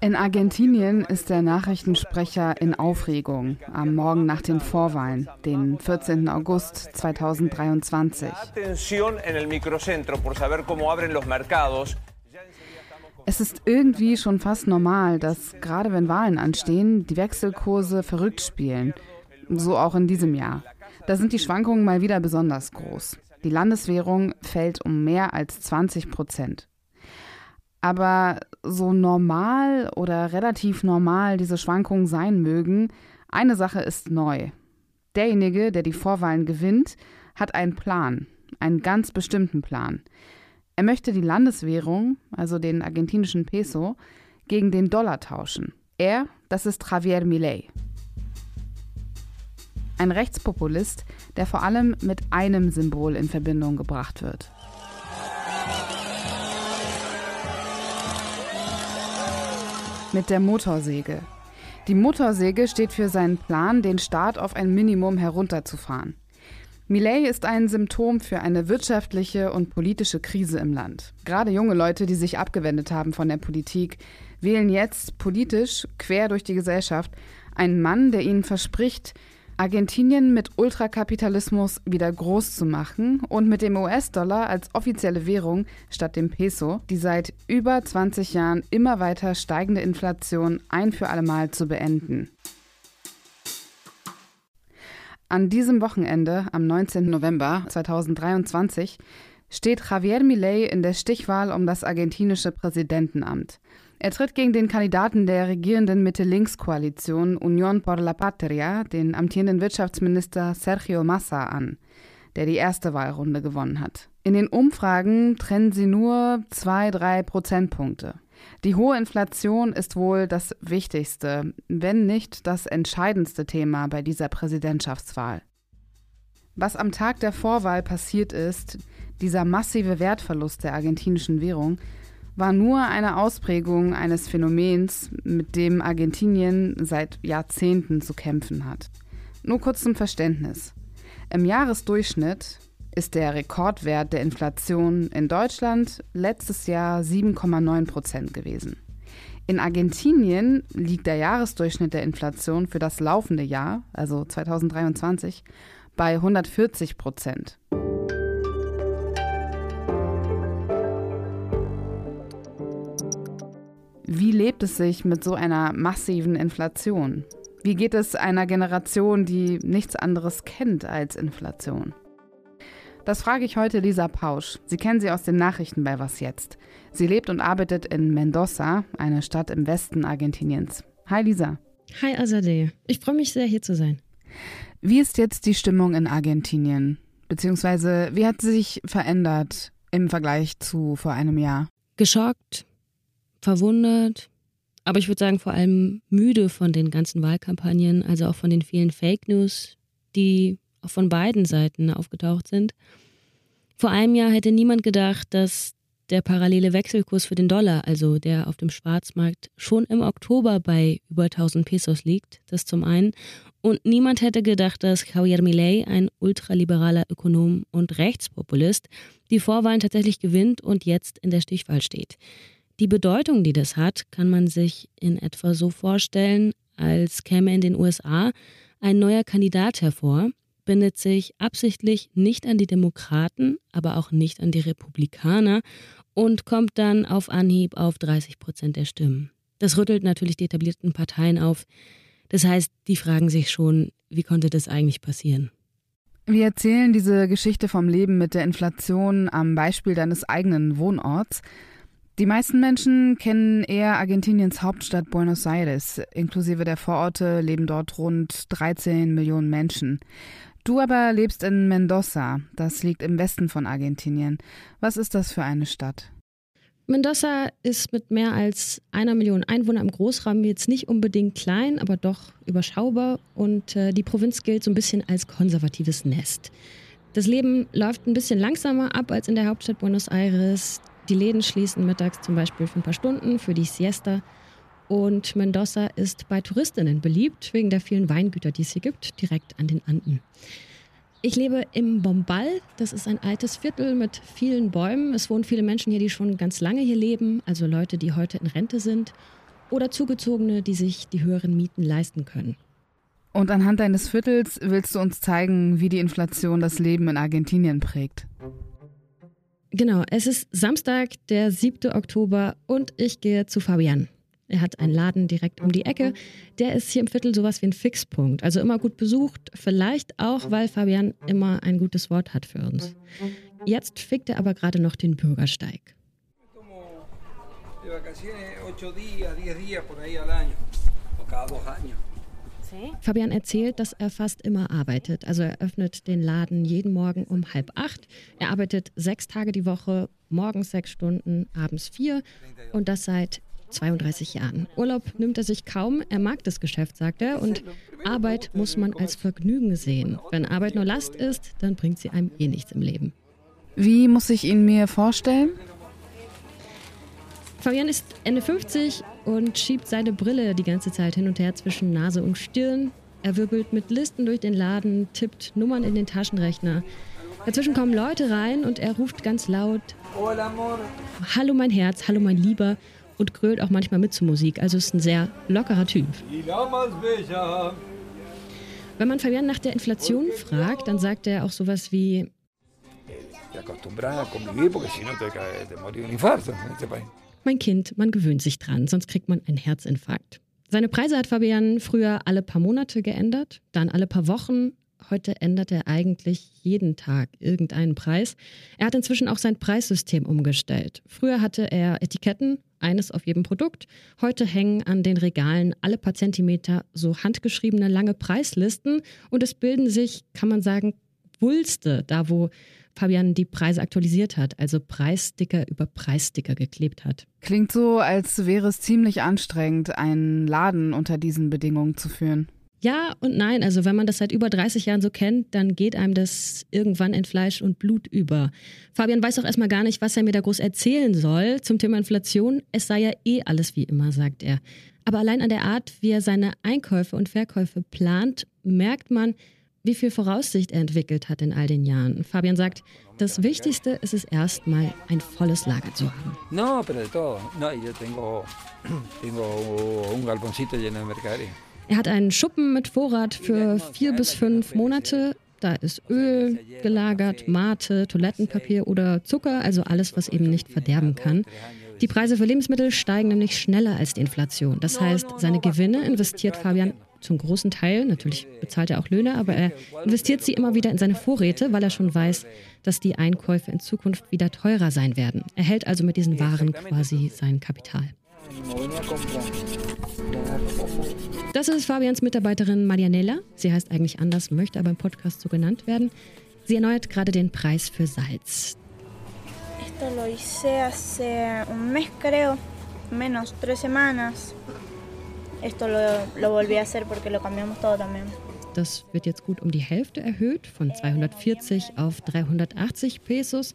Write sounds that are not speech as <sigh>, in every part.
In Argentinien ist der Nachrichtensprecher in Aufregung am Morgen nach den Vorwahlen, den 14. August 2023. Es ist irgendwie schon fast normal, dass gerade wenn Wahlen anstehen, die Wechselkurse verrückt spielen. So auch in diesem Jahr. Da sind die Schwankungen mal wieder besonders groß. Die Landeswährung fällt um mehr als 20 Prozent. Aber so normal oder relativ normal diese Schwankungen sein mögen, eine Sache ist neu. Derjenige, der die Vorwahlen gewinnt, hat einen Plan, einen ganz bestimmten Plan. Er möchte die Landeswährung, also den argentinischen Peso, gegen den Dollar tauschen. Er, das ist Javier Milei. Ein Rechtspopulist, der vor allem mit einem Symbol in Verbindung gebracht wird. Mit der Motorsäge. Die Motorsäge steht für seinen Plan, den Staat auf ein Minimum herunterzufahren. Millet ist ein Symptom für eine wirtschaftliche und politische Krise im Land. Gerade junge Leute, die sich abgewendet haben von der Politik, wählen jetzt politisch quer durch die Gesellschaft einen Mann, der ihnen verspricht, Argentinien mit Ultrakapitalismus wieder groß zu machen und mit dem US-Dollar als offizielle Währung statt dem Peso die seit über 20 Jahren immer weiter steigende Inflation ein für allemal zu beenden. An diesem Wochenende, am 19. November 2023, steht Javier Milei in der Stichwahl um das argentinische Präsidentenamt. Er tritt gegen den Kandidaten der regierenden Mitte-Links-Koalition Unión por la Patria, den amtierenden Wirtschaftsminister Sergio Massa, an, der die erste Wahlrunde gewonnen hat. In den Umfragen trennen sie nur zwei, drei Prozentpunkte. Die hohe Inflation ist wohl das wichtigste, wenn nicht das entscheidendste Thema bei dieser Präsidentschaftswahl. Was am Tag der Vorwahl passiert ist, dieser massive Wertverlust der argentinischen Währung, war nur eine Ausprägung eines Phänomens, mit dem Argentinien seit Jahrzehnten zu kämpfen hat. Nur kurz zum Verständnis. Im Jahresdurchschnitt ist der Rekordwert der Inflation in Deutschland letztes Jahr 7,9 Prozent gewesen. In Argentinien liegt der Jahresdurchschnitt der Inflation für das laufende Jahr, also 2023, bei 140 Prozent. Wie lebt es sich mit so einer massiven Inflation? Wie geht es einer Generation, die nichts anderes kennt als Inflation? Das frage ich heute Lisa Pausch. Sie kennen sie aus den Nachrichten bei Was jetzt. Sie lebt und arbeitet in Mendoza, eine Stadt im Westen Argentiniens. Hi Lisa. Hi Azadeh. Ich freue mich sehr, hier zu sein. Wie ist jetzt die Stimmung in Argentinien? Beziehungsweise, wie hat sie sich verändert im Vergleich zu vor einem Jahr? Geschockt, verwundert, aber ich würde sagen vor allem müde von den ganzen Wahlkampagnen, also auch von den vielen Fake News, die auch von beiden Seiten aufgetaucht sind. Vor einem Jahr hätte niemand gedacht, dass der parallele Wechselkurs für den Dollar, also der auf dem Schwarzmarkt, schon im Oktober bei über 1000 Pesos liegt. Das zum einen. Und niemand hätte gedacht, dass Javier Milei, ein ultraliberaler Ökonom und Rechtspopulist, die Vorwahlen tatsächlich gewinnt und jetzt in der Stichwahl steht. Die Bedeutung, die das hat, kann man sich in etwa so vorstellen, als käme in den USA ein neuer Kandidat hervor, bindet sich absichtlich nicht an die Demokraten, aber auch nicht an die Republikaner und kommt dann auf Anhieb auf 30 Prozent der Stimmen. Das rüttelt natürlich die etablierten Parteien auf. Das heißt, die fragen sich schon, wie konnte das eigentlich passieren? Wir erzählen diese Geschichte vom Leben mit der Inflation am Beispiel deines eigenen Wohnorts. Die meisten Menschen kennen eher Argentiniens Hauptstadt Buenos Aires. Inklusive der Vororte leben dort rund 13 Millionen Menschen. Du aber lebst in Mendoza, das liegt im Westen von Argentinien. Was ist das für eine Stadt? Mendoza ist mit mehr als einer Million Einwohnern im Großraum jetzt nicht unbedingt klein, aber doch überschaubar und äh, die Provinz gilt so ein bisschen als konservatives Nest. Das Leben läuft ein bisschen langsamer ab als in der Hauptstadt Buenos Aires. Die Läden schließen mittags zum Beispiel für ein paar Stunden für die Siesta und Mendoza ist bei Touristinnen beliebt, wegen der vielen Weingüter, die es hier gibt, direkt an den Anden. Ich lebe im Bombal. Das ist ein altes Viertel mit vielen Bäumen. Es wohnen viele Menschen hier, die schon ganz lange hier leben, also Leute, die heute in Rente sind oder Zugezogene, die sich die höheren Mieten leisten können. Und anhand deines Viertels willst du uns zeigen, wie die Inflation das Leben in Argentinien prägt. Genau, es ist Samstag, der 7. Oktober und ich gehe zu Fabian. Er hat einen Laden direkt um die Ecke. Der ist hier im Viertel sowas wie ein Fixpunkt. Also immer gut besucht. Vielleicht auch, weil Fabian immer ein gutes Wort hat für uns. Jetzt fickt er aber gerade noch den Bürgersteig. Fabian erzählt, dass er fast immer arbeitet. Also er öffnet den Laden jeden Morgen um halb acht. Er arbeitet sechs Tage die Woche, morgens sechs Stunden, abends vier. Und das seit 32 Jahren. Urlaub nimmt er sich kaum, er mag das Geschäft, sagt er, und Arbeit muss man als Vergnügen sehen. Wenn Arbeit nur Last ist, dann bringt sie einem eh nichts im Leben. Wie muss ich ihn mir vorstellen? Fabian ist Ende 50 und schiebt seine Brille die ganze Zeit hin und her zwischen Nase und Stirn. Er wirbelt mit Listen durch den Laden, tippt Nummern in den Taschenrechner. Dazwischen kommen Leute rein und er ruft ganz laut: Hallo mein Herz, hallo mein Lieber und grölt auch manchmal mit zur Musik. Also ist ein sehr lockerer Typ. Wenn man Fabian nach der Inflation fragt, dann sagt er auch sowas wie Mein Kind, man gewöhnt sich dran, sonst kriegt man einen Herzinfarkt. Seine Preise hat Fabian früher alle paar Monate geändert, dann alle paar Wochen, Heute ändert er eigentlich jeden Tag irgendeinen Preis. Er hat inzwischen auch sein Preissystem umgestellt. Früher hatte er Etiketten, eines auf jedem Produkt. Heute hängen an den Regalen alle paar Zentimeter so handgeschriebene lange Preislisten und es bilden sich, kann man sagen, Wulste, da wo Fabian die Preise aktualisiert hat, also Preissticker über Preissticker geklebt hat. Klingt so, als wäre es ziemlich anstrengend, einen Laden unter diesen Bedingungen zu führen. Ja und nein. Also wenn man das seit über 30 Jahren so kennt, dann geht einem das irgendwann in Fleisch und Blut über. Fabian weiß auch erstmal gar nicht, was er mir da groß erzählen soll zum Thema Inflation. Es sei ja eh alles wie immer, sagt er. Aber allein an der Art, wie er seine Einkäufe und Verkäufe plant, merkt man, wie viel Voraussicht er entwickelt hat in all den Jahren. Fabian sagt, das Wichtigste ist es erstmal, ein volles Lager zu haben. No, pero de todo. No, yo tengo, <clears throat> tengo un galponcito lleno de mercadería. Er hat einen Schuppen mit Vorrat für vier bis fünf Monate. Da ist Öl gelagert, Mate, Toilettenpapier oder Zucker, also alles, was eben nicht verderben kann. Die Preise für Lebensmittel steigen nämlich schneller als die Inflation. Das heißt, seine Gewinne investiert Fabian zum großen Teil, natürlich bezahlt er auch Löhne, aber er investiert sie immer wieder in seine Vorräte, weil er schon weiß, dass die Einkäufe in Zukunft wieder teurer sein werden. Er hält also mit diesen Waren quasi sein Kapital. Das ist Fabians Mitarbeiterin Marianella. Sie heißt eigentlich anders, möchte aber im Podcast so genannt werden. Sie erneuert gerade den Preis für Salz. Esto lo hice hace un mes, creo, menos tres semanas. Esto lo, lo volví a hacer porque lo cambiamos todo también. Das wird jetzt gut um die Hälfte erhöht, von 240 auf 380 Pesos.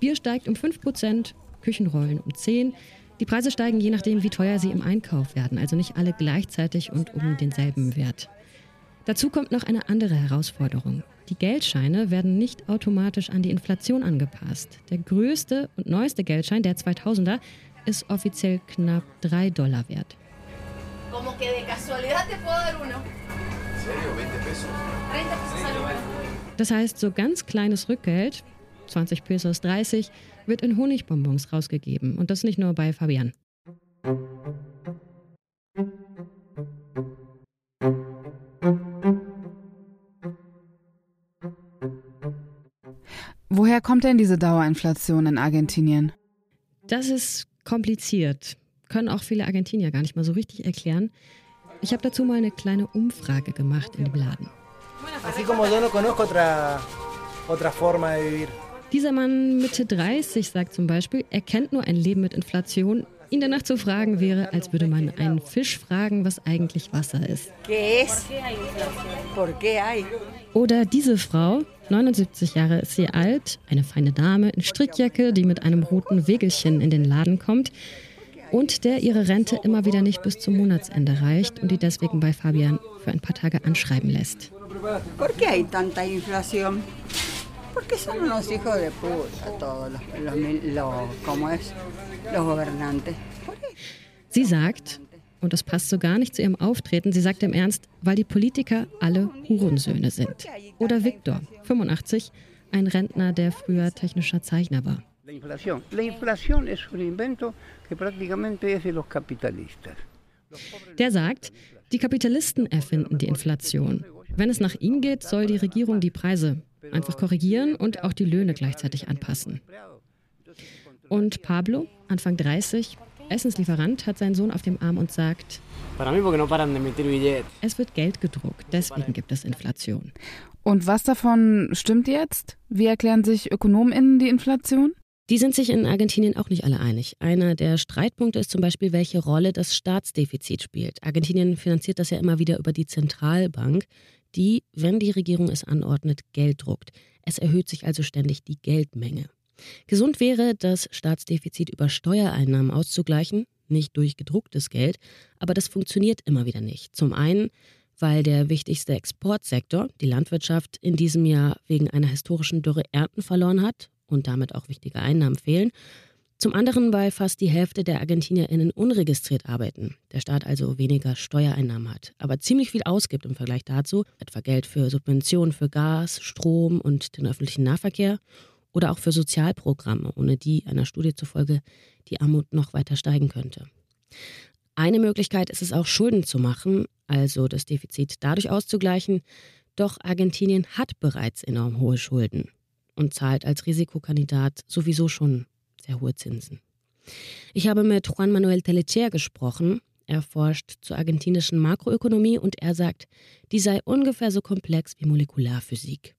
Bier steigt um 5 Prozent, Küchenrollen um 10, die Preise steigen je nachdem, wie teuer sie im Einkauf werden, also nicht alle gleichzeitig und um denselben Wert. Dazu kommt noch eine andere Herausforderung. Die Geldscheine werden nicht automatisch an die Inflation angepasst. Der größte und neueste Geldschein, der 2000er, ist offiziell knapp 3 Dollar wert. Das heißt, so ganz kleines Rückgeld, 20 Pesos 30, wird in Honigbonbons rausgegeben. Und das nicht nur bei Fabian. Woher kommt denn diese Dauerinflation in Argentinien? Das ist kompliziert. Können auch viele Argentinier gar nicht mal so richtig erklären. Ich habe dazu mal eine kleine Umfrage gemacht in dem Laden. Dieser Mann Mitte 30 sagt zum Beispiel, er kennt nur ein Leben mit Inflation. Ihn danach zu fragen wäre, als würde man einen Fisch fragen, was eigentlich Wasser ist. Oder diese Frau, 79 Jahre ist sie alt, eine feine Dame in Strickjacke, die mit einem roten Wegelchen in den Laden kommt und der ihre Rente immer wieder nicht bis zum Monatsende reicht und die deswegen bei Fabian für ein paar Tage anschreiben lässt. Sie sagt, und das passt so gar nicht zu ihrem Auftreten, sie sagt im Ernst, weil die Politiker alle Hurensöhne sind. Oder Viktor, 85, ein Rentner, der früher technischer Zeichner war. La inflación. La inflación es un invento que prácticamente es de los capitalistas. Der sagt, die Kapitalisten erfinden die Inflation. Wenn es nach ihm geht, soll die Regierung die Preise einfach korrigieren und auch die Löhne gleichzeitig anpassen. Und Pablo, Anfang 30, Essenslieferant, hat seinen Sohn auf dem Arm und sagt, es wird Geld gedruckt, deswegen gibt es Inflation. Und was davon stimmt jetzt? Wie erklären sich ÖkonomInnen die Inflation? Die sind sich in Argentinien auch nicht alle einig. Einer der Streitpunkte ist zum Beispiel, welche Rolle das Staatsdefizit spielt. Argentinien finanziert das ja immer wieder über die Zentralbank, die, wenn die Regierung es anordnet, Geld druckt. Es erhöht sich also ständig die Geldmenge. Gesund wäre, das Staatsdefizit über Steuereinnahmen auszugleichen, nicht durch gedrucktes Geld, aber das funktioniert immer wieder nicht. Zum einen, weil der wichtigste Exportsektor, die Landwirtschaft, in diesem Jahr wegen einer historischen Dürre Ernten verloren hat und damit auch wichtige Einnahmen fehlen. Zum anderen, weil fast die Hälfte der ArgentinierInnen unregistriert arbeiten, der Staat also weniger Steuereinnahmen hat, aber ziemlich viel ausgibt im Vergleich dazu, etwa Geld für Subventionen für Gas, Strom und den öffentlichen Nahverkehr oder auch für Sozialprogramme, ohne die einer Studie zufolge die Armut noch weiter steigen könnte. Eine Möglichkeit ist es auch, Schulden zu machen, also das Defizit dadurch auszugleichen. Doch Argentinien hat bereits enorm hohe Schulden und zahlt als Risikokandidat sowieso schon sehr hohe Zinsen. Ich habe mit Juan Manuel Telecher gesprochen. Er forscht zur argentinischen Makroökonomie und er sagt, die sei ungefähr so komplex wie Molekularphysik.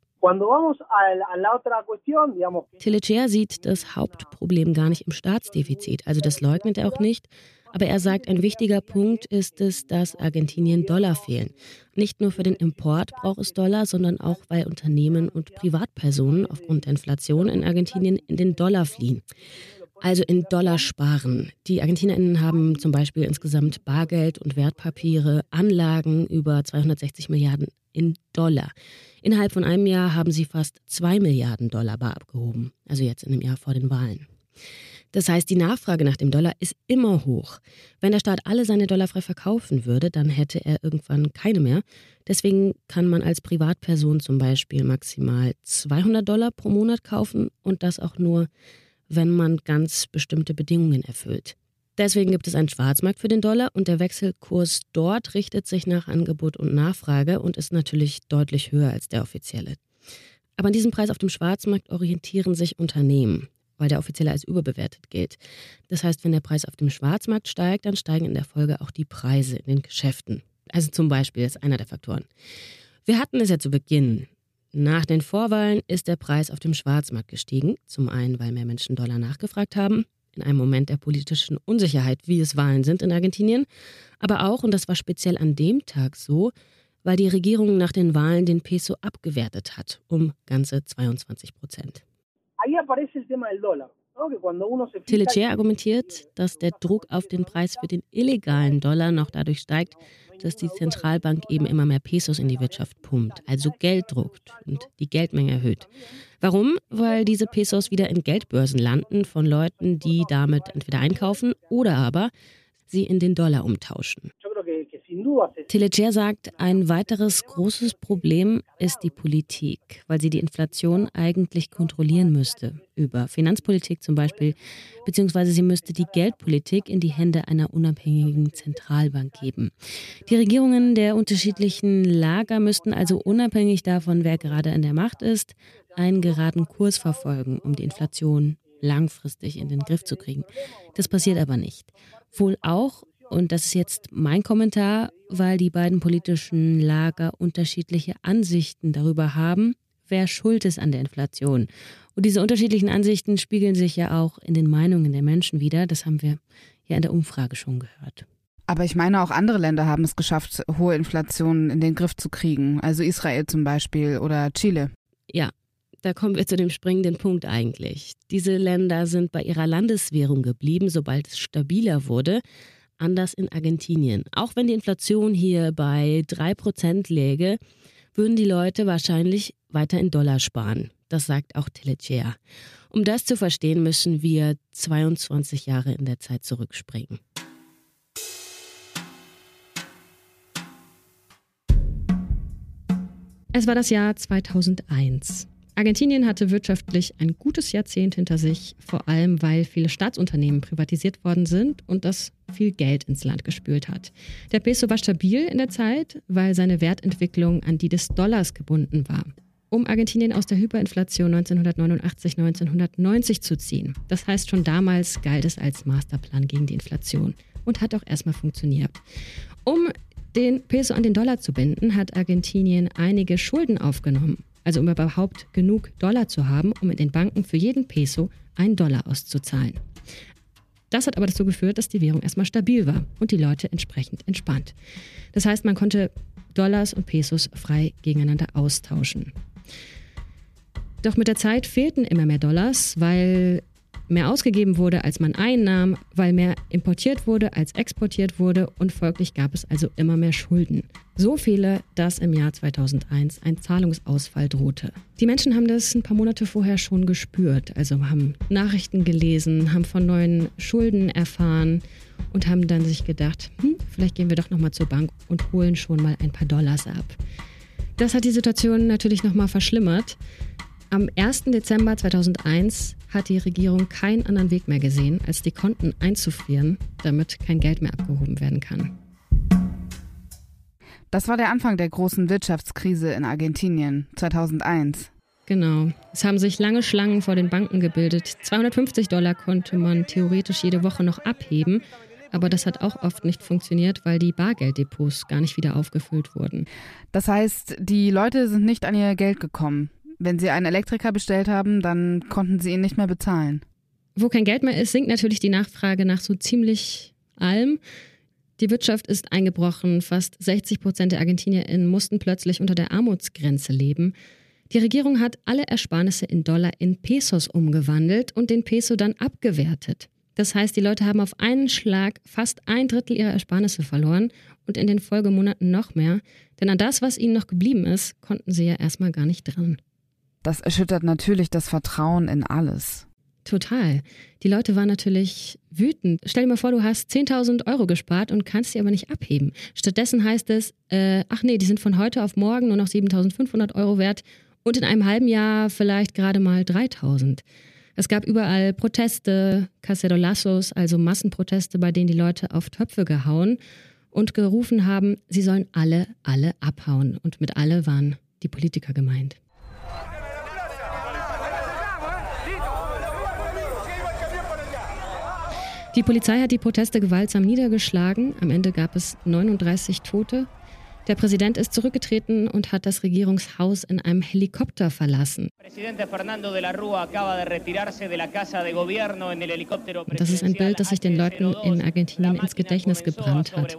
Telecher sieht das Hauptproblem gar nicht im Staatsdefizit, also das leugnet er auch nicht. Aber er sagt, ein wichtiger Punkt ist es, dass Argentinien Dollar fehlen. Nicht nur für den Import braucht es Dollar, sondern auch, weil Unternehmen und Privatpersonen aufgrund der Inflation in Argentinien in den Dollar fliehen. Also in Dollar sparen. Die ArgentinerInnen haben zum Beispiel insgesamt Bargeld und Wertpapiere, Anlagen über 260 Milliarden in Dollar. Innerhalb von einem Jahr haben sie fast 2 Milliarden Dollar bar abgehoben, also jetzt in dem Jahr vor den Wahlen. Das heißt, die Nachfrage nach dem Dollar ist immer hoch. Wenn der Staat alle seine Dollar frei verkaufen würde, dann hätte er irgendwann keine mehr. Deswegen kann man als Privatperson zum Beispiel maximal 200 Dollar pro Monat kaufen und das auch nur, wenn man ganz bestimmte Bedingungen erfüllt. Deswegen gibt es einen Schwarzmarkt für den Dollar und der Wechselkurs dort richtet sich nach Angebot und Nachfrage und ist natürlich deutlich höher als der offizielle. Aber an diesem Preis auf dem Schwarzmarkt orientieren sich Unternehmen weil der offizielle als überbewertet gilt. Das heißt, wenn der Preis auf dem Schwarzmarkt steigt, dann steigen in der Folge auch die Preise in den Geschäften. Also zum Beispiel ist einer der Faktoren. Wir hatten es ja zu Beginn. Nach den Vorwahlen ist der Preis auf dem Schwarzmarkt gestiegen. Zum einen, weil mehr Menschen Dollar nachgefragt haben, in einem Moment der politischen Unsicherheit, wie es Wahlen sind in Argentinien. Aber auch, und das war speziell an dem Tag so, weil die Regierung nach den Wahlen den Peso abgewertet hat, um ganze 22 Prozent. Telecher argumentiert, dass der Druck auf den Preis für den illegalen Dollar noch dadurch steigt, dass die Zentralbank eben immer mehr Pesos in die Wirtschaft pumpt, also Geld druckt und die Geldmenge erhöht. Warum? Weil diese Pesos wieder in Geldbörsen landen von Leuten, die damit entweder einkaufen oder aber sie in den Dollar umtauschen. Teleger sagt, ein weiteres großes Problem ist die Politik, weil sie die Inflation eigentlich kontrollieren müsste. Über Finanzpolitik zum Beispiel, beziehungsweise sie müsste die Geldpolitik in die Hände einer unabhängigen Zentralbank geben. Die Regierungen der unterschiedlichen Lager müssten also unabhängig davon, wer gerade an der Macht ist, einen geraden Kurs verfolgen, um die Inflation langfristig in den Griff zu kriegen. Das passiert aber nicht. Wohl auch, und das ist jetzt mein Kommentar, weil die beiden politischen Lager unterschiedliche Ansichten darüber haben, wer schuld ist an der Inflation. Und diese unterschiedlichen Ansichten spiegeln sich ja auch in den Meinungen der Menschen wieder. Das haben wir ja in der Umfrage schon gehört. Aber ich meine, auch andere Länder haben es geschafft, hohe Inflationen in den Griff zu kriegen. Also Israel zum Beispiel oder Chile. Ja, da kommen wir zu dem springenden Punkt eigentlich. Diese Länder sind bei ihrer Landeswährung geblieben, sobald es stabiler wurde anders in Argentinien. Auch wenn die Inflation hier bei 3% läge, würden die Leute wahrscheinlich weiter in Dollar sparen. Das sagt auch Telechea. Um das zu verstehen, müssen wir 22 Jahre in der Zeit zurückspringen. Es war das Jahr 2001. Argentinien hatte wirtschaftlich ein gutes Jahrzehnt hinter sich, vor allem weil viele Staatsunternehmen privatisiert worden sind und das viel Geld ins Land gespült hat. Der Peso war stabil in der Zeit, weil seine Wertentwicklung an die des Dollars gebunden war. Um Argentinien aus der Hyperinflation 1989-1990 zu ziehen. Das heißt, schon damals galt es als Masterplan gegen die Inflation und hat auch erstmal funktioniert. Um den Peso an den Dollar zu binden, hat Argentinien einige Schulden aufgenommen also um überhaupt genug Dollar zu haben, um in den Banken für jeden Peso einen Dollar auszuzahlen. Das hat aber dazu geführt, dass die Währung erstmal stabil war und die Leute entsprechend entspannt. Das heißt, man konnte Dollars und Pesos frei gegeneinander austauschen. Doch mit der Zeit fehlten immer mehr Dollars, weil mehr ausgegeben wurde, als man einnahm, weil mehr importiert wurde, als exportiert wurde und folglich gab es also immer mehr Schulden. So viele, dass im Jahr 2001 ein Zahlungsausfall drohte. Die Menschen haben das ein paar Monate vorher schon gespürt, also haben Nachrichten gelesen, haben von neuen Schulden erfahren und haben dann sich gedacht, hm, vielleicht gehen wir doch noch mal zur Bank und holen schon mal ein paar Dollars ab. Das hat die Situation natürlich noch mal verschlimmert. Am 1. Dezember 2001 hat die Regierung keinen anderen Weg mehr gesehen, als die Konten einzufrieren, damit kein Geld mehr abgehoben werden kann. Das war der Anfang der großen Wirtschaftskrise in Argentinien 2001. Genau. Es haben sich lange Schlangen vor den Banken gebildet. 250 Dollar konnte man theoretisch jede Woche noch abheben. Aber das hat auch oft nicht funktioniert, weil die Bargelddepots gar nicht wieder aufgefüllt wurden. Das heißt, die Leute sind nicht an ihr Geld gekommen. Wenn sie einen Elektriker bestellt haben, dann konnten sie ihn nicht mehr bezahlen. Wo kein Geld mehr ist, sinkt natürlich die Nachfrage nach so ziemlich allem. Die Wirtschaft ist eingebrochen. Fast 60 Prozent der ArgentinierInnen mussten plötzlich unter der Armutsgrenze leben. Die Regierung hat alle Ersparnisse in Dollar in Pesos umgewandelt und den Peso dann abgewertet. Das heißt, die Leute haben auf einen Schlag fast ein Drittel ihrer Ersparnisse verloren und in den Folgemonaten noch mehr. Denn an das, was ihnen noch geblieben ist, konnten sie ja erstmal gar nicht dran. Das erschüttert natürlich das Vertrauen in alles. Total. Die Leute waren natürlich wütend. Stell dir mal vor, du hast 10.000 Euro gespart und kannst sie aber nicht abheben. Stattdessen heißt es, äh, ach nee, die sind von heute auf morgen nur noch 7.500 Euro wert und in einem halben Jahr vielleicht gerade mal 3.000. Es gab überall Proteste, Cacerolazos, also Massenproteste, bei denen die Leute auf Töpfe gehauen und gerufen haben, sie sollen alle, alle abhauen. Und mit alle waren die Politiker gemeint. Die Polizei hat die Proteste gewaltsam niedergeschlagen. Am Ende gab es 39 Tote. Der Präsident ist zurückgetreten und hat das Regierungshaus in einem Helikopter verlassen. Das ist ein Bild, das sich den Leuten in Argentinien ins Gedächtnis gebrannt hat.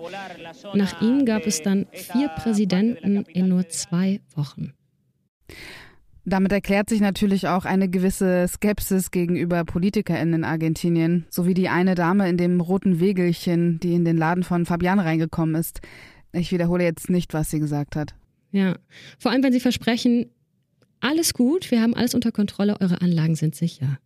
Nach ihm gab es dann vier Präsidenten in nur zwei Wochen. Damit erklärt sich natürlich auch eine gewisse Skepsis gegenüber PolitikerInnen in Argentinien, sowie die eine Dame in dem roten Wegelchen, die in den Laden von Fabian reingekommen ist. Ich wiederhole jetzt nicht, was sie gesagt hat. Ja, vor allem wenn sie versprechen, alles gut, wir haben alles unter Kontrolle, eure Anlagen sind sicher.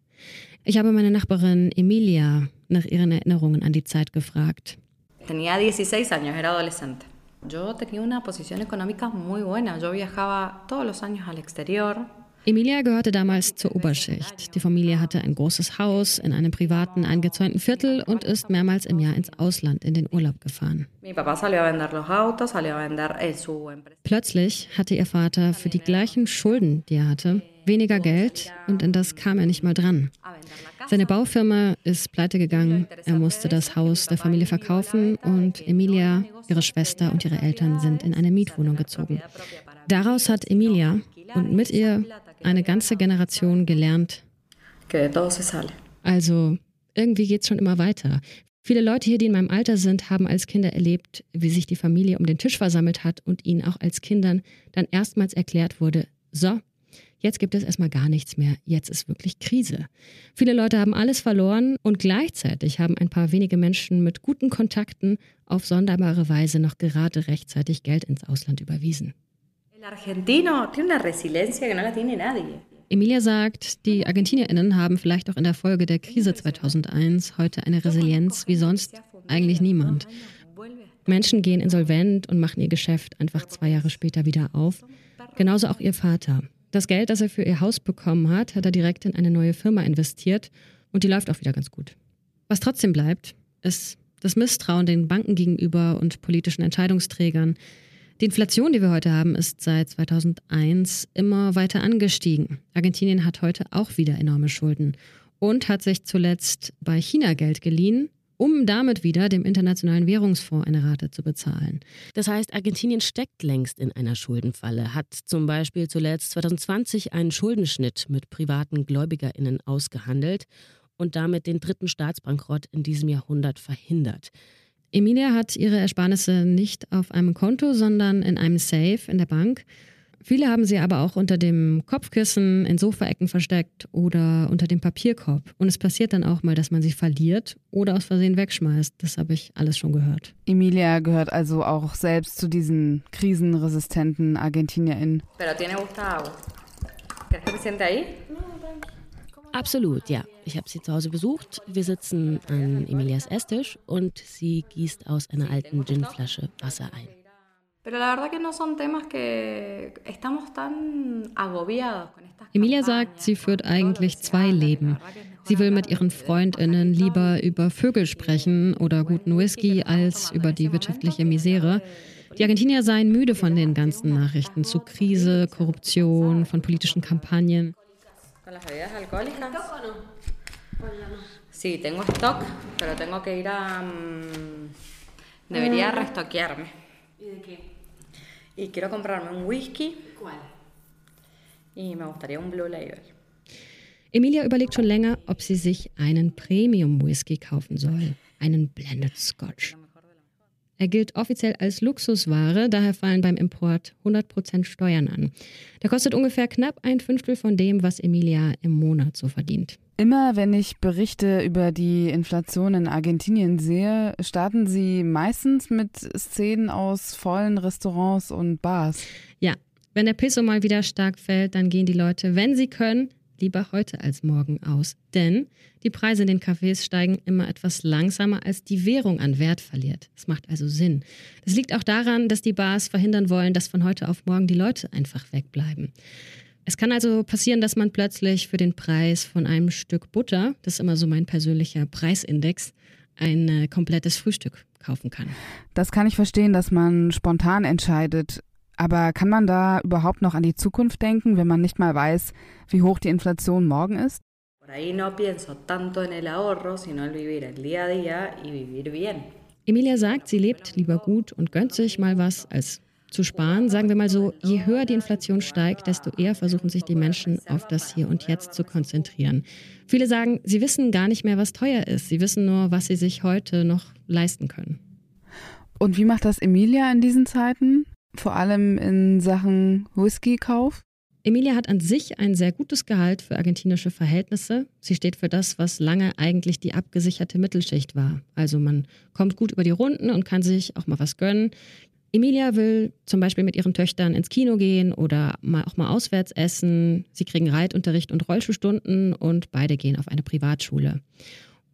Ich habe meine Nachbarin Emilia nach ihren Erinnerungen an die Zeit gefragt. Tenía 16 años, era adolescente. Yo tenía una posición económica muy buena. Yo viajaba todos los años al exterior. Emilia gehörte damals zur Oberschicht. Die Familie hatte ein großes Haus in einem privaten, eingezäunten Viertel und ist mehrmals im Jahr ins Ausland in den Urlaub gefahren. Plötzlich hatte ihr Vater für die gleichen Schulden, die er hatte, weniger Geld und in das kam er nicht mal dran. Seine Baufirma ist pleite gegangen, er musste das Haus der Familie verkaufen und Emilia, ihre Schwester und ihre Eltern sind in eine Mietwohnung gezogen. Daraus hat Emilia und mit ihr eine ganze Generation gelernt. Also irgendwie geht es schon immer weiter. Viele Leute hier, die in meinem Alter sind, haben als Kinder erlebt, wie sich die Familie um den Tisch versammelt hat und ihnen auch als Kindern dann erstmals erklärt wurde, so, Jetzt gibt es erstmal gar nichts mehr. Jetzt ist wirklich Krise. Viele Leute haben alles verloren und gleichzeitig haben ein paar wenige Menschen mit guten Kontakten auf sonderbare Weise noch gerade rechtzeitig Geld ins Ausland überwiesen. Emilia sagt, die ArgentinierInnen haben vielleicht auch in der Folge der Krise 2001 heute eine Resilienz wie sonst eigentlich niemand. Menschen gehen insolvent und machen ihr Geschäft einfach zwei Jahre später wieder auf. Genauso auch ihr Vater. Das Geld, das er für ihr Haus bekommen hat, hat er direkt in eine neue Firma investiert und die läuft auch wieder ganz gut. Was trotzdem bleibt, ist das Misstrauen den Banken gegenüber und politischen Entscheidungsträgern. Die Inflation, die wir heute haben, ist seit 2001 immer weiter angestiegen. Argentinien hat heute auch wieder enorme Schulden und hat sich zuletzt bei China Geld geliehen, um damit wieder dem Internationalen Währungsfonds eine Rate zu bezahlen. Das heißt, Argentinien steckt längst in einer Schuldenfalle, hat zum Beispiel zuletzt 2020 einen Schuldenschnitt mit privaten Gläubigerinnen ausgehandelt und damit den dritten Staatsbankrott in diesem Jahrhundert verhindert. Emilia hat ihre Ersparnisse nicht auf einem Konto, sondern in einem Safe in der Bank. Viele haben sie aber auch unter dem Kopfkissen in Sofaecken versteckt oder unter dem Papierkorb. Und es passiert dann auch mal, dass man sie verliert oder aus Versehen wegschmeißt. Das habe ich alles schon gehört. Emilia gehört also auch selbst zu diesen krisenresistenten ArgentinierInnen. Absolut, ja. Ich habe sie zu Hause besucht. Wir sitzen an Emilias Esstisch und sie gießt aus einer alten Ginflasche Wasser ein. Emilia sagt, sie führt eigentlich zwei Leben. Sie will mit ihren Freundinnen lieber über Vögel sprechen oder guten Whisky als über die wirtschaftliche Misere. Die Argentinier seien müde von den ganzen Nachrichten zu Krise, Korruption, von politischen Kampagnen. ¿Con las bebidas alcohólicas? ¿Stock o no? Sí, tengo stock, pero tengo que ir a. Um, debería mm. restoquearme. ¿Y de qué? Y quiero comprarme un whisky. ¿Cuál? Y me gustaría un Blue Label. Emilia überlegt schon länger, ob sie sich einen Premium-Whisky kaufen soll. Einen Blended Scotch. Er gilt offiziell als Luxusware, daher fallen beim Import 100% Steuern an. Der kostet ungefähr knapp ein Fünftel von dem, was Emilia im Monat so verdient. Immer wenn ich Berichte über die Inflation in Argentinien sehe, starten sie meistens mit Szenen aus vollen Restaurants und Bars. Ja, wenn der Peso mal wieder stark fällt, dann gehen die Leute, wenn sie können, lieber heute als morgen aus. Denn die Preise in den Cafés steigen immer etwas langsamer, als die Währung an Wert verliert. Das macht also Sinn. Das liegt auch daran, dass die Bars verhindern wollen, dass von heute auf morgen die Leute einfach wegbleiben. Es kann also passieren, dass man plötzlich für den Preis von einem Stück Butter, das ist immer so mein persönlicher Preisindex, ein äh, komplettes Frühstück kaufen kann. Das kann ich verstehen, dass man spontan entscheidet. Aber kann man da überhaupt noch an die Zukunft denken, wenn man nicht mal weiß, wie hoch die Inflation morgen ist? Emilia sagt, sie lebt lieber gut und gönnt sich mal was, als zu sparen. Sagen wir mal so, je höher die Inflation steigt, desto eher versuchen sich die Menschen auf das Hier und Jetzt zu konzentrieren. Viele sagen, sie wissen gar nicht mehr, was teuer ist. Sie wissen nur, was sie sich heute noch leisten können. Und wie macht das Emilia in diesen Zeiten? vor allem in Sachen Whisky-Kauf? Emilia hat an sich ein sehr gutes Gehalt für argentinische Verhältnisse. Sie steht für das, was lange eigentlich die abgesicherte Mittelschicht war. Also man kommt gut über die Runden und kann sich auch mal was gönnen. Emilia will zum Beispiel mit ihren Töchtern ins Kino gehen oder mal auch mal auswärts essen. Sie kriegen Reitunterricht und Rollschuhstunden und beide gehen auf eine Privatschule.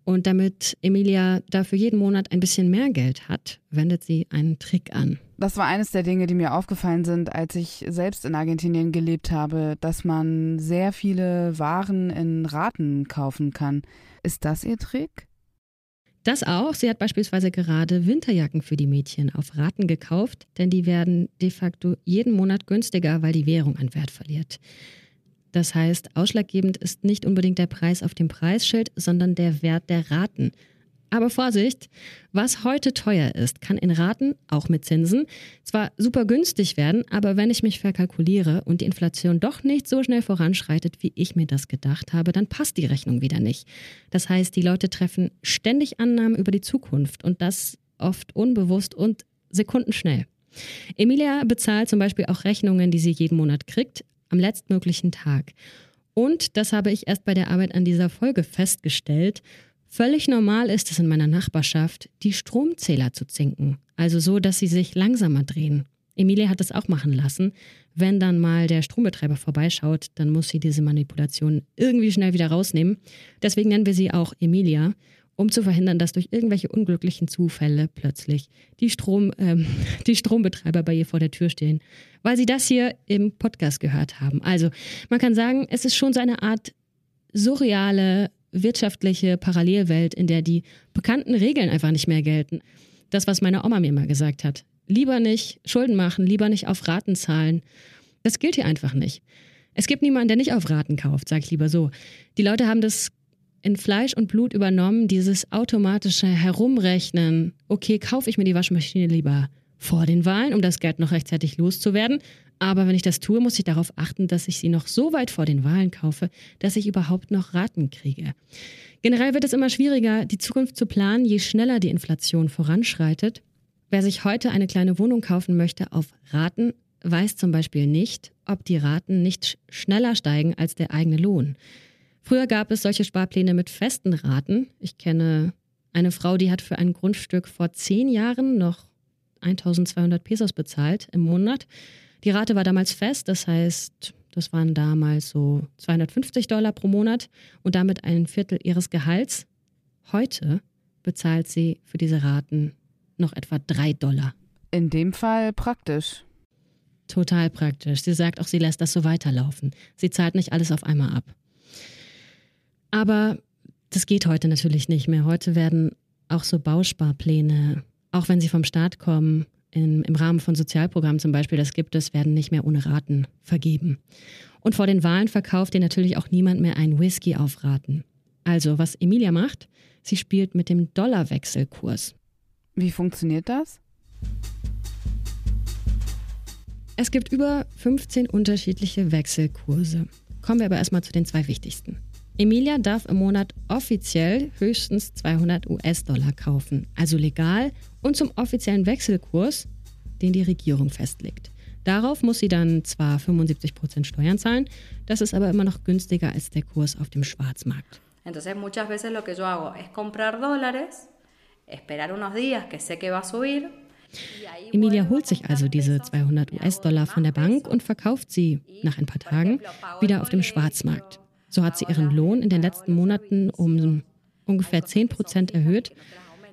Und damit Emilia dafür jeden Monat ein bisschen mehr Geld hat, wendet sie einen Trick an. Das war eines der Dinge, die mir aufgefallen sind, als ich selbst in Argentinien gelebt habe, dass man sehr viele Waren in Raten kaufen kann. Ist das Ihr Trick? Das auch. Sie hat beispielsweise gerade Winterjacken für die Mädchen auf Raten gekauft, denn die werden de facto jeden Monat günstiger, weil die Währung an Wert verliert. Das heißt, ausschlaggebend ist nicht unbedingt der Preis auf dem Preisschild, sondern der Wert der Raten. Aber Vorsicht, was heute teuer ist, kann in Raten, auch mit Zinsen, zwar super günstig werden, aber wenn ich mich verkalkuliere und die Inflation doch nicht so schnell voranschreitet, wie ich mir das gedacht habe, dann passt die Rechnung wieder nicht. Das heißt, die Leute treffen ständig Annahmen über die Zukunft und das oft unbewusst und sekundenschnell. Emilia bezahlt zum Beispiel auch Rechnungen, die sie jeden Monat kriegt, am letztmöglichen Tag. Und das habe ich erst bei der Arbeit an dieser Folge festgestellt. Völlig normal ist es in meiner Nachbarschaft, die Stromzähler zu zinken, also so, dass sie sich langsamer drehen. Emilia hat das auch machen lassen. Wenn dann mal der Strombetreiber vorbeischaut, dann muss sie diese Manipulation irgendwie schnell wieder rausnehmen. Deswegen nennen wir sie auch Emilia, um zu verhindern, dass durch irgendwelche unglücklichen Zufälle plötzlich die, Strom, ähm, <laughs> die Strombetreiber bei ihr vor der Tür stehen, weil sie das hier im Podcast gehört haben. Also man kann sagen, es ist schon so eine Art surreale wirtschaftliche Parallelwelt, in der die bekannten Regeln einfach nicht mehr gelten. Das, was meine Oma mir mal gesagt hat. Lieber nicht Schulden machen, lieber nicht auf Raten zahlen. Das gilt hier einfach nicht. Es gibt niemanden, der nicht auf Raten kauft, sage ich lieber so. Die Leute haben das in Fleisch und Blut übernommen, dieses automatische Herumrechnen. Okay, kaufe ich mir die Waschmaschine lieber vor den Wahlen, um das Geld noch rechtzeitig loszuwerden. Aber wenn ich das tue, muss ich darauf achten, dass ich sie noch so weit vor den Wahlen kaufe, dass ich überhaupt noch Raten kriege. Generell wird es immer schwieriger, die Zukunft zu planen, je schneller die Inflation voranschreitet. Wer sich heute eine kleine Wohnung kaufen möchte auf Raten, weiß zum Beispiel nicht, ob die Raten nicht schneller steigen als der eigene Lohn. Früher gab es solche Sparpläne mit festen Raten. Ich kenne eine Frau, die hat für ein Grundstück vor zehn Jahren noch 1200 Pesos bezahlt im Monat. Die Rate war damals fest, das heißt, das waren damals so 250 Dollar pro Monat und damit ein Viertel ihres Gehalts. Heute bezahlt sie für diese Raten noch etwa drei Dollar. In dem Fall praktisch. Total praktisch. Sie sagt auch, sie lässt das so weiterlaufen. Sie zahlt nicht alles auf einmal ab. Aber das geht heute natürlich nicht mehr. Heute werden auch so Bausparpläne, auch wenn sie vom Staat kommen, in, im Rahmen von Sozialprogrammen zum Beispiel, das gibt es, werden nicht mehr ohne Raten vergeben. Und vor den Wahlen verkauft dir natürlich auch niemand mehr einen Whisky auf Raten. Also, was Emilia macht, sie spielt mit dem Dollarwechselkurs. Wie funktioniert das? Es gibt über 15 unterschiedliche Wechselkurse. Kommen wir aber erstmal zu den zwei wichtigsten. Emilia darf im Monat offiziell höchstens 200 US-Dollar kaufen, also legal und zum offiziellen Wechselkurs, den die Regierung festlegt. Darauf muss sie dann zwar 75 Prozent Steuern zahlen, das ist aber immer noch günstiger als der Kurs auf dem Schwarzmarkt. Entonces muchas veces lo que yo hago es comprar dólares, esperar unos días que sé que va a subir Emilia holt sich also diese 200 US-Dollar von der Bank und verkauft sie nach ein paar Tagen wieder auf dem Schwarzmarkt. So hat sie ihren Lohn in den letzten Monaten um ungefähr 10 Prozent erhöht.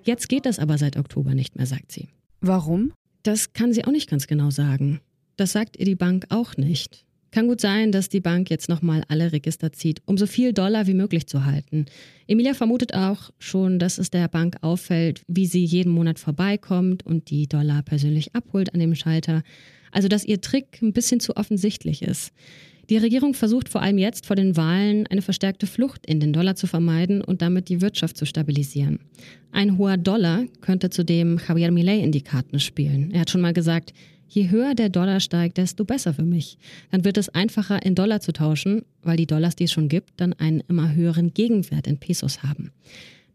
Jetzt geht das aber seit Oktober nicht mehr, sagt sie. Warum? Das kann sie auch nicht ganz genau sagen. Das sagt ihr die Bank auch nicht. Kann gut sein, dass die Bank jetzt nochmal alle Register zieht, um so viel Dollar wie möglich zu halten. Emilia vermutet auch schon, dass es der Bank auffällt, wie sie jeden Monat vorbeikommt und die Dollar persönlich abholt an dem Schalter. Also, dass ihr Trick ein bisschen zu offensichtlich ist. Die Regierung versucht vor allem jetzt vor den Wahlen eine verstärkte Flucht in den Dollar zu vermeiden und damit die Wirtschaft zu stabilisieren. Ein hoher Dollar könnte zudem Javier Milei in die Karten spielen. Er hat schon mal gesagt, je höher der Dollar steigt, desto besser für mich. Dann wird es einfacher, in Dollar zu tauschen, weil die Dollars, die es schon gibt, dann einen immer höheren Gegenwert in Pesos haben.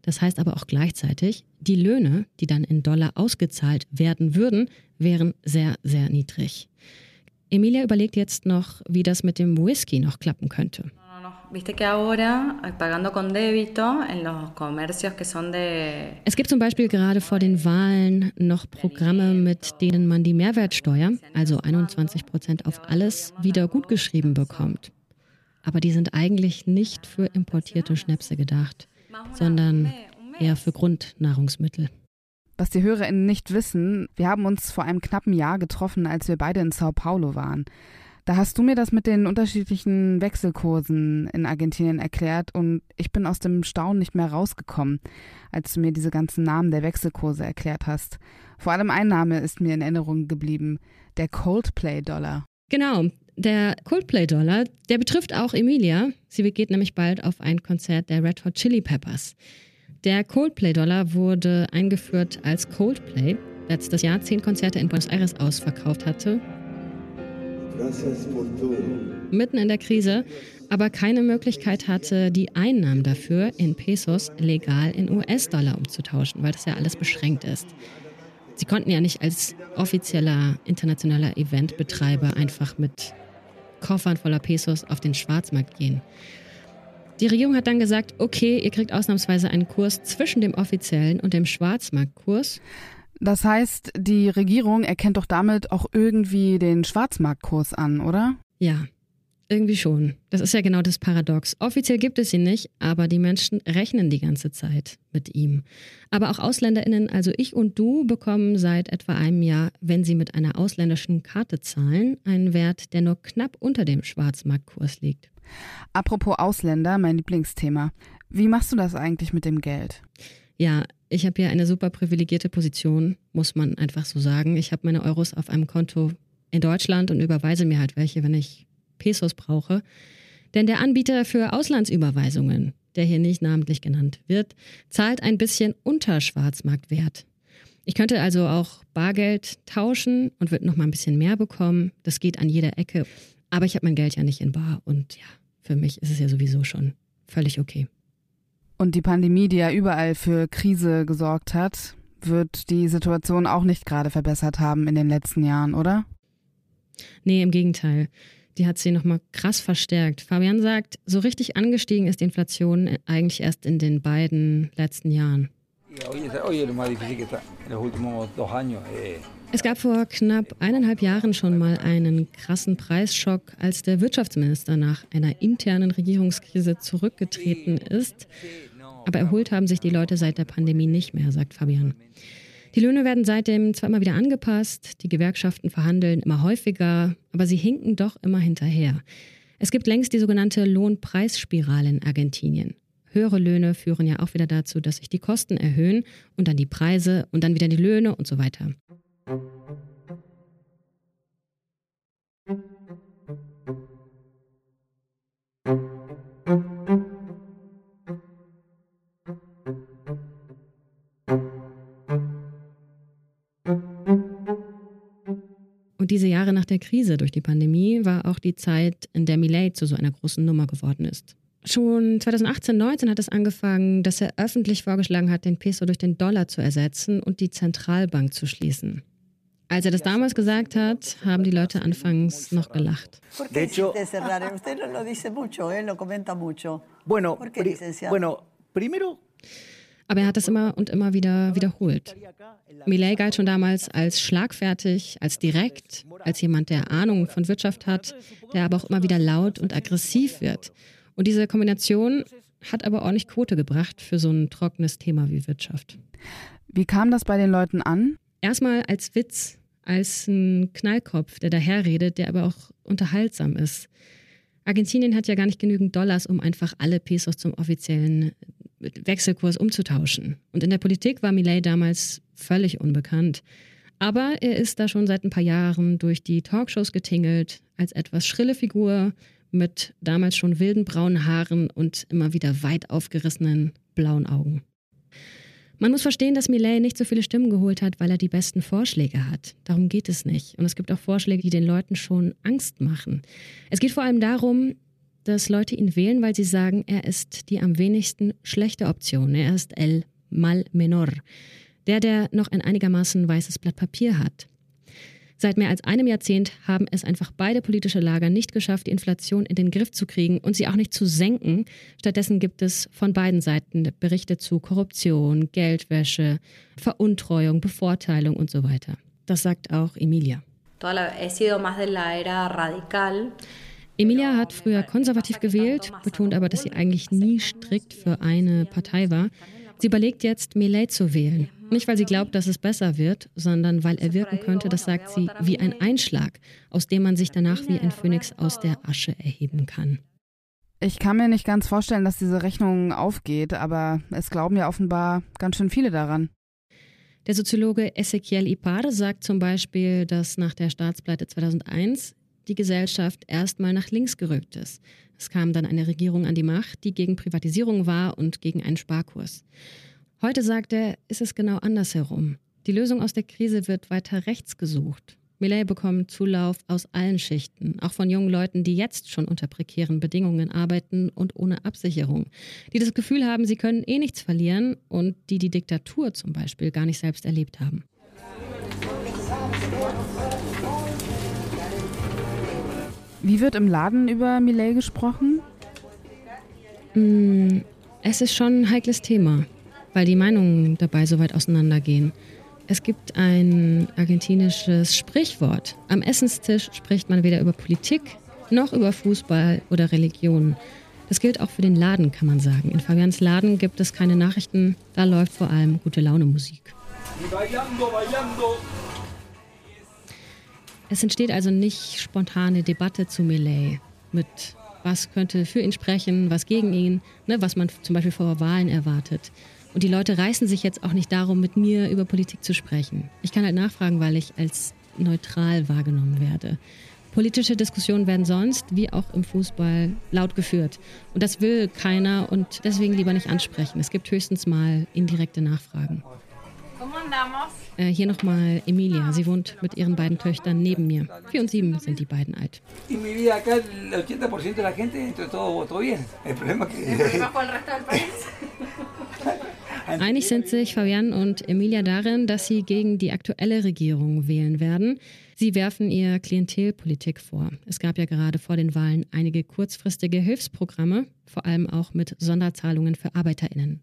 Das heißt aber auch gleichzeitig, die Löhne, die dann in Dollar ausgezahlt werden würden, wären sehr, sehr niedrig. Emilia überlegt jetzt noch, wie das mit dem Whisky noch klappen könnte. Es gibt zum Beispiel gerade vor den Wahlen noch Programme, mit denen man die Mehrwertsteuer, also 21 Prozent auf alles, wieder gutgeschrieben bekommt. Aber die sind eigentlich nicht für importierte Schnäpse gedacht, sondern eher für Grundnahrungsmittel. Was die HörerInnen nicht wissen, wir haben uns vor einem knappen Jahr getroffen, als wir beide in Sao Paulo waren. Da hast du mir das mit den unterschiedlichen Wechselkursen in Argentinien erklärt und ich bin aus dem Staunen nicht mehr rausgekommen, als du mir diese ganzen Namen der Wechselkurse erklärt hast. Vor allem ein Name ist mir in Erinnerung geblieben, der Coldplay-Dollar. Genau, der Coldplay-Dollar, der betrifft auch Emilia. Sie geht nämlich bald auf ein Konzert der Red Hot Chili Peppers. Der Coldplay-Dollar wurde eingeführt als Coldplay letztes Jahr zehn Konzerte in Buenos Aires ausverkauft hatte. Mitten in der Krise, aber keine Möglichkeit hatte, die Einnahmen dafür in Pesos legal in US-Dollar umzutauschen, weil das ja alles beschränkt ist. Sie konnten ja nicht als offizieller internationaler Eventbetreiber einfach mit Koffern voller Pesos auf den Schwarzmarkt gehen. Die Regierung hat dann gesagt, okay, ihr kriegt ausnahmsweise einen Kurs zwischen dem offiziellen und dem Schwarzmarktkurs. Das heißt, die Regierung erkennt doch damit auch irgendwie den Schwarzmarktkurs an, oder? Ja, irgendwie schon. Das ist ja genau das Paradox. Offiziell gibt es ihn nicht, aber die Menschen rechnen die ganze Zeit mit ihm. Aber auch Ausländerinnen, also ich und du, bekommen seit etwa einem Jahr, wenn sie mit einer ausländischen Karte zahlen, einen Wert, der nur knapp unter dem Schwarzmarktkurs liegt. Apropos Ausländer, mein Lieblingsthema. Wie machst du das eigentlich mit dem Geld? Ja, ich habe hier eine super privilegierte Position, muss man einfach so sagen. Ich habe meine Euros auf einem Konto in Deutschland und überweise mir halt welche, wenn ich Pesos brauche. Denn der Anbieter für Auslandsüberweisungen, der hier nicht namentlich genannt wird, zahlt ein bisschen unter Schwarzmarktwert. Ich könnte also auch Bargeld tauschen und würde noch mal ein bisschen mehr bekommen. Das geht an jeder Ecke. Aber ich habe mein Geld ja nicht in Bar und ja, für mich ist es ja sowieso schon völlig okay. Und die Pandemie, die ja überall für Krise gesorgt hat, wird die Situation auch nicht gerade verbessert haben in den letzten Jahren, oder? Nee, im Gegenteil. Die hat sie nochmal krass verstärkt. Fabian sagt, so richtig angestiegen ist die Inflation eigentlich erst in den beiden letzten Jahren. Es gab vor knapp eineinhalb Jahren schon mal einen krassen Preisschock, als der Wirtschaftsminister nach einer internen Regierungskrise zurückgetreten ist. Aber erholt haben sich die Leute seit der Pandemie nicht mehr, sagt Fabian. Die Löhne werden seitdem zwar immer wieder angepasst, die Gewerkschaften verhandeln immer häufiger, aber sie hinken doch immer hinterher. Es gibt längst die sogenannte Lohnpreisspirale in Argentinien. Höhere Löhne führen ja auch wieder dazu, dass sich die Kosten erhöhen und dann die Preise und dann wieder die Löhne und so weiter. Und diese Jahre nach der Krise durch die Pandemie war auch die Zeit, in der Millet zu so einer großen Nummer geworden ist. Schon 2018, 19 hat es angefangen, dass er öffentlich vorgeschlagen hat, den Peso durch den Dollar zu ersetzen und die Zentralbank zu schließen. Als er das damals gesagt hat, haben die Leute anfangs noch gelacht. Bueno, bueno, primero aber er hat es immer und immer wieder wiederholt. Millet galt schon damals als schlagfertig, als direkt, als jemand, der Ahnung von Wirtschaft hat, der aber auch immer wieder laut und aggressiv wird. Und diese Kombination hat aber ordentlich Quote gebracht für so ein trockenes Thema wie Wirtschaft. Wie kam das bei den Leuten an? Erstmal als Witz, als ein Knallkopf, der daherredet, der aber auch unterhaltsam ist. Argentinien hat ja gar nicht genügend Dollars, um einfach alle Pesos zum offiziellen Wechselkurs umzutauschen. Und in der Politik war Millet damals völlig unbekannt. Aber er ist da schon seit ein paar Jahren durch die Talkshows getingelt, als etwas schrille Figur mit damals schon wilden braunen Haaren und immer wieder weit aufgerissenen blauen Augen. Man muss verstehen, dass Millet nicht so viele Stimmen geholt hat, weil er die besten Vorschläge hat. Darum geht es nicht. Und es gibt auch Vorschläge, die den Leuten schon Angst machen. Es geht vor allem darum, dass Leute ihn wählen, weil sie sagen, er ist die am wenigsten schlechte Option. Er ist el mal menor. Der, der noch ein einigermaßen weißes Blatt Papier hat. Seit mehr als einem Jahrzehnt haben es einfach beide politische Lager nicht geschafft, die Inflation in den Griff zu kriegen und sie auch nicht zu senken. Stattdessen gibt es von beiden Seiten Berichte zu Korruption, Geldwäsche, Veruntreuung, Bevorteilung und so weiter. Das sagt auch Emilia. He sido más de la era radical. Emilia hat früher konservativ gewählt, betont aber, dass sie eigentlich nie strikt für eine Partei war. Sie überlegt jetzt, Millet zu wählen. Nicht, weil sie glaubt, dass es besser wird, sondern weil er wirken könnte, das sagt sie, wie ein Einschlag, aus dem man sich danach wie ein Phönix aus der Asche erheben kann. Ich kann mir nicht ganz vorstellen, dass diese Rechnung aufgeht, aber es glauben ja offenbar ganz schön viele daran. Der Soziologe Ezequiel Ipar sagt zum Beispiel, dass nach der Staatspleite 2001 die Gesellschaft erstmal nach links gerückt ist. Es kam dann eine Regierung an die Macht, die gegen Privatisierung war und gegen einen Sparkurs. Heute sagt er, ist es genau andersherum. Die Lösung aus der Krise wird weiter rechts gesucht. Millet bekommt Zulauf aus allen Schichten, auch von jungen Leuten, die jetzt schon unter prekären Bedingungen arbeiten und ohne Absicherung, die das Gefühl haben, sie können eh nichts verlieren und die die Diktatur zum Beispiel gar nicht selbst erlebt haben. Wie wird im Laden über Millet gesprochen? Mm, es ist schon ein heikles Thema, weil die Meinungen dabei so weit auseinandergehen. Es gibt ein argentinisches Sprichwort. Am Essenstisch spricht man weder über Politik noch über Fußball oder Religion. Das gilt auch für den Laden, kann man sagen. In Fabians Laden gibt es keine Nachrichten, da läuft vor allem gute Laune Musik. Es entsteht also nicht spontane Debatte zu Millet mit was könnte für ihn sprechen, was gegen ihn, ne, was man zum Beispiel vor Wahlen erwartet. Und die Leute reißen sich jetzt auch nicht darum, mit mir über Politik zu sprechen. Ich kann halt nachfragen, weil ich als neutral wahrgenommen werde. Politische Diskussionen werden sonst, wie auch im Fußball, laut geführt. Und das will keiner und deswegen lieber nicht ansprechen. Es gibt höchstens mal indirekte Nachfragen. Äh, hier nochmal Emilia. Sie wohnt mit ihren beiden Töchtern neben mir. Vier und sieben sind die beiden alt. <laughs> Einig sind sich Fabian und Emilia darin, dass sie gegen die aktuelle Regierung wählen werden. Sie werfen ihr Klientelpolitik vor. Es gab ja gerade vor den Wahlen einige kurzfristige Hilfsprogramme, vor allem auch mit Sonderzahlungen für ArbeiterInnen.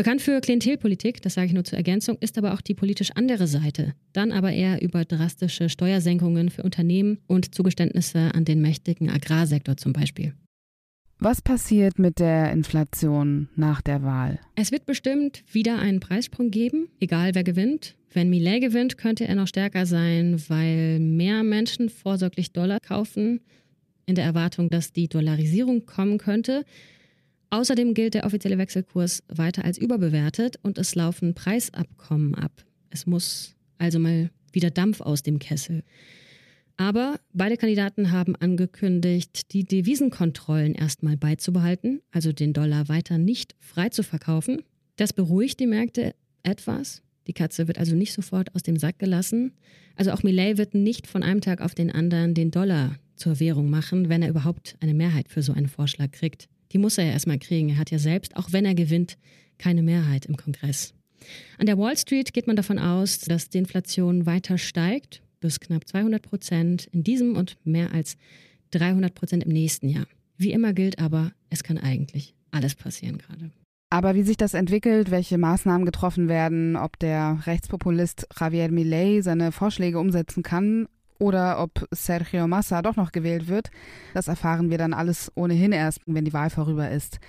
Bekannt für Klientelpolitik, das sage ich nur zur Ergänzung, ist aber auch die politisch andere Seite. Dann aber eher über drastische Steuersenkungen für Unternehmen und Zugeständnisse an den mächtigen Agrarsektor zum Beispiel. Was passiert mit der Inflation nach der Wahl? Es wird bestimmt wieder einen Preissprung geben, egal wer gewinnt. Wenn Millet gewinnt, könnte er noch stärker sein, weil mehr Menschen vorsorglich Dollar kaufen, in der Erwartung, dass die Dollarisierung kommen könnte. Außerdem gilt der offizielle Wechselkurs weiter als überbewertet und es laufen Preisabkommen ab. Es muss also mal wieder Dampf aus dem Kessel. Aber beide Kandidaten haben angekündigt, die Devisenkontrollen erstmal beizubehalten, also den Dollar weiter nicht frei zu verkaufen. Das beruhigt die Märkte etwas. Die Katze wird also nicht sofort aus dem Sack gelassen. Also auch Millet wird nicht von einem Tag auf den anderen den Dollar zur Währung machen, wenn er überhaupt eine Mehrheit für so einen Vorschlag kriegt. Die muss er ja erstmal kriegen. Er hat ja selbst, auch wenn er gewinnt, keine Mehrheit im Kongress. An der Wall Street geht man davon aus, dass die Inflation weiter steigt, bis knapp 200 Prozent in diesem und mehr als 300 Prozent im nächsten Jahr. Wie immer gilt aber, es kann eigentlich alles passieren gerade. Aber wie sich das entwickelt, welche Maßnahmen getroffen werden, ob der Rechtspopulist Javier Milei seine Vorschläge umsetzen kann, oder ob Sergio Massa doch noch gewählt wird, das erfahren wir dann alles ohnehin erst, wenn die Wahl vorüber ist.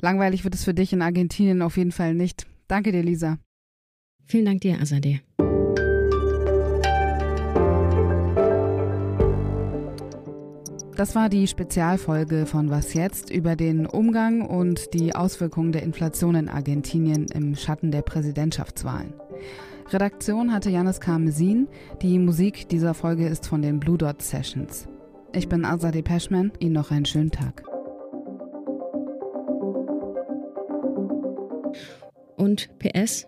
Langweilig wird es für dich in Argentinien auf jeden Fall nicht. Danke dir, Lisa. Vielen Dank dir, Azadeh. Das war die Spezialfolge von Was jetzt über den Umgang und die Auswirkungen der Inflation in Argentinien im Schatten der Präsidentschaftswahlen. Redaktion hatte Janis Karmesin. Die Musik dieser Folge ist von den Blue Dot Sessions. Ich bin Azadeh Peschman. Ihnen noch einen schönen Tag. Und PS,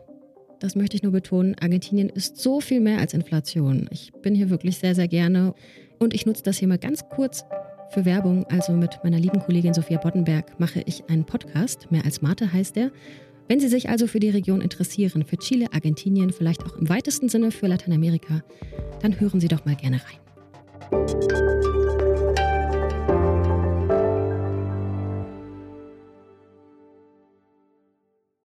das möchte ich nur betonen, Argentinien ist so viel mehr als Inflation. Ich bin hier wirklich sehr, sehr gerne. Und ich nutze das hier mal ganz kurz für Werbung. Also mit meiner lieben Kollegin Sophia Boddenberg mache ich einen Podcast. Mehr als Mate heißt der. Wenn Sie sich also für die Region interessieren, für Chile, Argentinien, vielleicht auch im weitesten Sinne für Lateinamerika, dann hören Sie doch mal gerne rein.